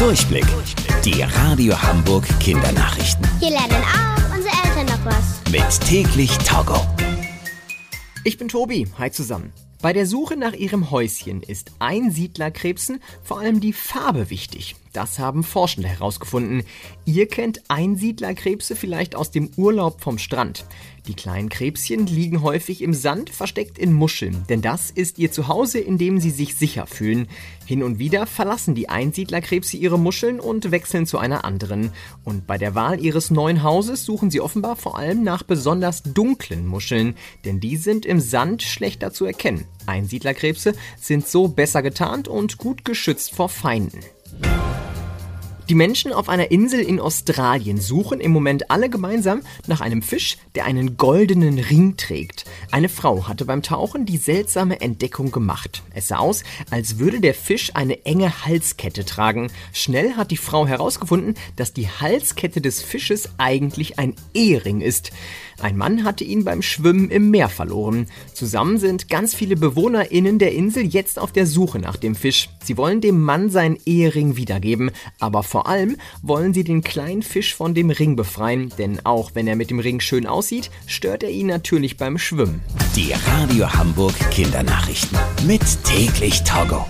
Durchblick. Die Radio Hamburg Kindernachrichten. Hier lernen auch unsere Eltern noch was. Mit täglich Togo. Ich bin Tobi. Hi zusammen. Bei der Suche nach ihrem Häuschen ist Einsiedlerkrebsen vor allem die Farbe wichtig. Das haben Forschende herausgefunden. Ihr kennt Einsiedlerkrebse vielleicht aus dem Urlaub vom Strand. Die kleinen Krebschen liegen häufig im Sand, versteckt in Muscheln, denn das ist ihr Zuhause, in dem sie sich sicher fühlen. Hin und wieder verlassen die Einsiedlerkrebse ihre Muscheln und wechseln zu einer anderen. Und bei der Wahl ihres neuen Hauses suchen sie offenbar vor allem nach besonders dunklen Muscheln, denn die sind im Sand schlechter zu erkennen. Einsiedlerkrebse sind so besser getarnt und gut geschützt vor Feinden. Die Menschen auf einer Insel in Australien suchen im Moment alle gemeinsam nach einem Fisch, der einen goldenen Ring trägt. Eine Frau hatte beim Tauchen die seltsame Entdeckung gemacht. Es sah aus, als würde der Fisch eine enge Halskette tragen. Schnell hat die Frau herausgefunden, dass die Halskette des Fisches eigentlich ein Ehering ist. Ein Mann hatte ihn beim Schwimmen im Meer verloren. Zusammen sind ganz viele BewohnerInnen der Insel jetzt auf der Suche nach dem Fisch. Sie wollen dem Mann seinen Ehering wiedergeben, aber vor allem wollen sie den kleinen Fisch von dem Ring befreien, denn auch wenn er mit dem Ring schön aussieht, stört er ihn natürlich beim Schwimmen. Die Radio Hamburg Kindernachrichten. Mit täglich Togo.